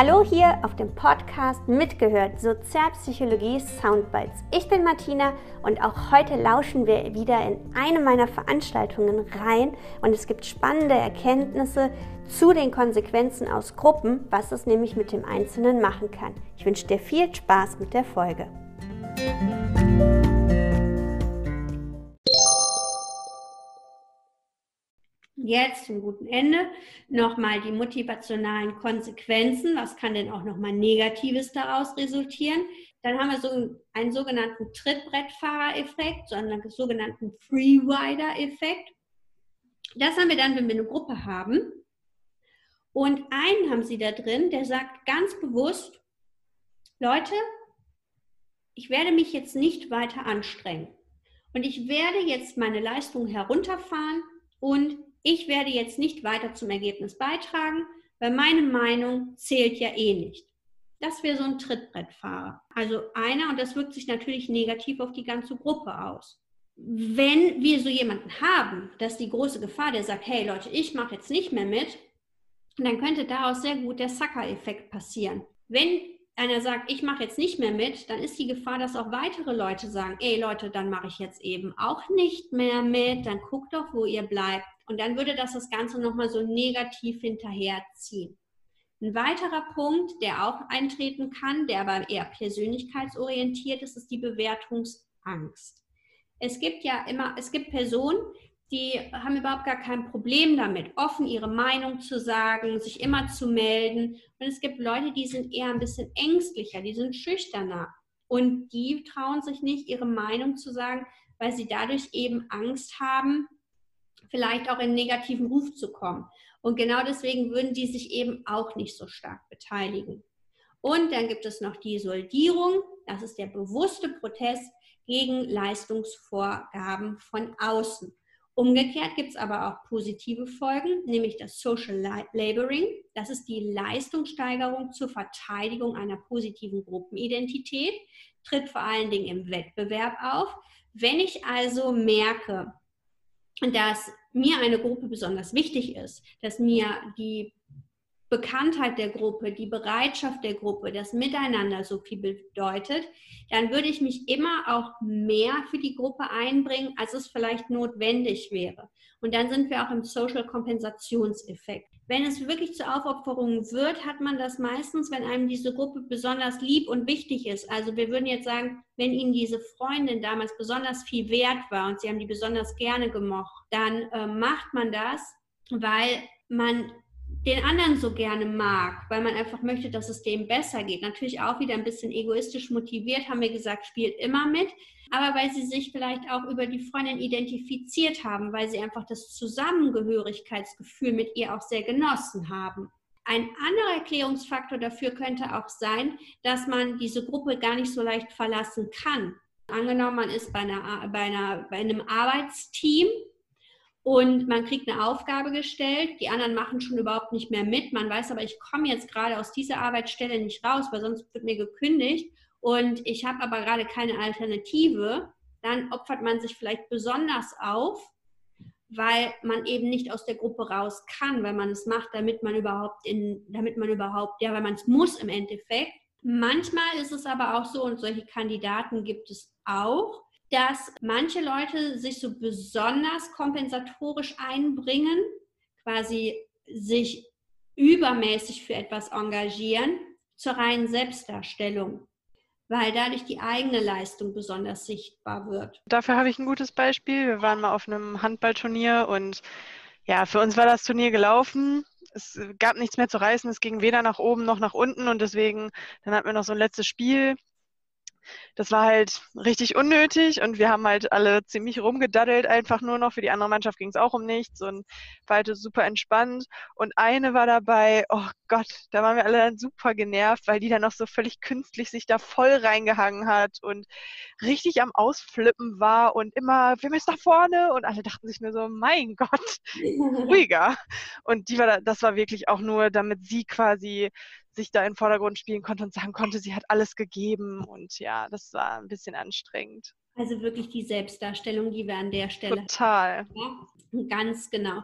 Hallo hier auf dem Podcast Mitgehört Sozialpsychologie Soundbites. Ich bin Martina und auch heute lauschen wir wieder in eine meiner Veranstaltungen rein und es gibt spannende Erkenntnisse zu den Konsequenzen aus Gruppen, was es nämlich mit dem Einzelnen machen kann. Ich wünsche dir viel Spaß mit der Folge. Jetzt zum guten Ende nochmal die motivationalen Konsequenzen. Was kann denn auch nochmal Negatives daraus resultieren? Dann haben wir so einen sogenannten Trittbrettfahrer-Effekt, so einen sogenannten Freerider-Effekt. Das haben wir dann, wenn wir eine Gruppe haben. Und einen haben sie da drin, der sagt ganz bewusst, Leute, ich werde mich jetzt nicht weiter anstrengen. Und ich werde jetzt meine Leistung herunterfahren und ich werde jetzt nicht weiter zum Ergebnis beitragen, weil meine Meinung zählt ja eh nicht. Das wäre so ein Trittbrettfahrer. Also einer, und das wirkt sich natürlich negativ auf die ganze Gruppe aus. Wenn wir so jemanden haben, dass die große Gefahr, der sagt, hey Leute, ich mache jetzt nicht mehr mit, dann könnte daraus sehr gut der Sucker-Effekt passieren. Wenn einer sagt, ich mache jetzt nicht mehr mit, dann ist die Gefahr, dass auch weitere Leute sagen, ey Leute, dann mache ich jetzt eben auch nicht mehr mit, dann guckt doch, wo ihr bleibt. Und dann würde das das Ganze nochmal so negativ hinterherziehen. Ein weiterer Punkt, der auch eintreten kann, der aber eher persönlichkeitsorientiert ist, ist die Bewertungsangst. Es gibt ja immer, es gibt Personen, die haben überhaupt gar kein Problem damit, offen ihre Meinung zu sagen, sich immer zu melden. Und es gibt Leute, die sind eher ein bisschen ängstlicher, die sind schüchterner. Und die trauen sich nicht, ihre Meinung zu sagen, weil sie dadurch eben Angst haben, vielleicht auch in negativen Ruf zu kommen. Und genau deswegen würden die sich eben auch nicht so stark beteiligen. Und dann gibt es noch die Soldierung. Das ist der bewusste Protest gegen Leistungsvorgaben von außen. Umgekehrt gibt es aber auch positive Folgen, nämlich das Social Laboring. Das ist die Leistungssteigerung zur Verteidigung einer positiven Gruppenidentität, tritt vor allen Dingen im Wettbewerb auf. Wenn ich also merke, dass mir eine Gruppe besonders wichtig ist, dass mir die Bekanntheit der Gruppe, die Bereitschaft der Gruppe, das Miteinander so viel bedeutet, dann würde ich mich immer auch mehr für die Gruppe einbringen, als es vielleicht notwendig wäre. Und dann sind wir auch im Social Kompensationseffekt. Wenn es wirklich zu Aufopferungen wird, hat man das meistens, wenn einem diese Gruppe besonders lieb und wichtig ist. Also wir würden jetzt sagen, wenn Ihnen diese Freundin damals besonders viel wert war und Sie haben die besonders gerne gemocht, dann äh, macht man das, weil man den anderen so gerne mag, weil man einfach möchte, dass es dem besser geht. Natürlich auch wieder ein bisschen egoistisch motiviert, haben wir gesagt, spielt immer mit, aber weil sie sich vielleicht auch über die Freundin identifiziert haben, weil sie einfach das Zusammengehörigkeitsgefühl mit ihr auch sehr genossen haben. Ein anderer Erklärungsfaktor dafür könnte auch sein, dass man diese Gruppe gar nicht so leicht verlassen kann. Angenommen, man ist bei, einer, bei, einer, bei einem Arbeitsteam und man kriegt eine Aufgabe gestellt, die anderen machen schon überhaupt nicht mehr mit. Man weiß aber, ich komme jetzt gerade aus dieser Arbeitsstelle nicht raus, weil sonst wird mir gekündigt und ich habe aber gerade keine Alternative. Dann opfert man sich vielleicht besonders auf, weil man eben nicht aus der Gruppe raus kann, weil man es macht, damit man überhaupt in, damit man überhaupt, ja, weil man es muss im Endeffekt. Manchmal ist es aber auch so, und solche Kandidaten gibt es auch, dass manche Leute sich so besonders kompensatorisch einbringen, quasi sich übermäßig für etwas engagieren, zur reinen Selbstdarstellung, weil dadurch die eigene Leistung besonders sichtbar wird. Dafür habe ich ein gutes Beispiel. Wir waren mal auf einem Handballturnier und ja, für uns war das Turnier gelaufen. Es gab nichts mehr zu reißen. Es ging weder nach oben noch nach unten und deswegen, dann hatten wir noch so ein letztes Spiel das war halt richtig unnötig und wir haben halt alle ziemlich rumgedaddelt, einfach nur noch. Für die andere Mannschaft ging es auch um nichts und war halt super entspannt. Und eine war dabei, oh Gott, da waren wir alle dann super genervt, weil die dann noch so völlig künstlich sich da voll reingehangen hat und richtig am Ausflippen war und immer, wir müssen nach vorne und alle dachten sich nur so, mein Gott, ruhiger. Und die war da, das war wirklich auch nur, damit sie quasi sich da in den Vordergrund spielen konnte und sagen konnte, sie hat alles gegeben. Und ja, das war ein bisschen anstrengend. Also wirklich die Selbstdarstellung, die wir an der Stelle. Total. Ja, ganz genau.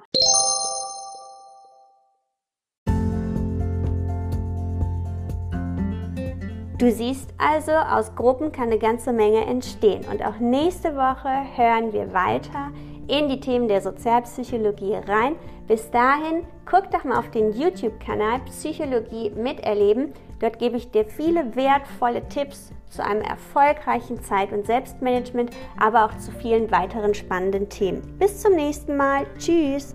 Du siehst also, aus Gruppen kann eine ganze Menge entstehen. Und auch nächste Woche hören wir weiter in die Themen der Sozialpsychologie rein. Bis dahin, guck doch mal auf den YouTube-Kanal Psychologie miterleben. Dort gebe ich dir viele wertvolle Tipps zu einem erfolgreichen Zeit- und Selbstmanagement, aber auch zu vielen weiteren spannenden Themen. Bis zum nächsten Mal. Tschüss!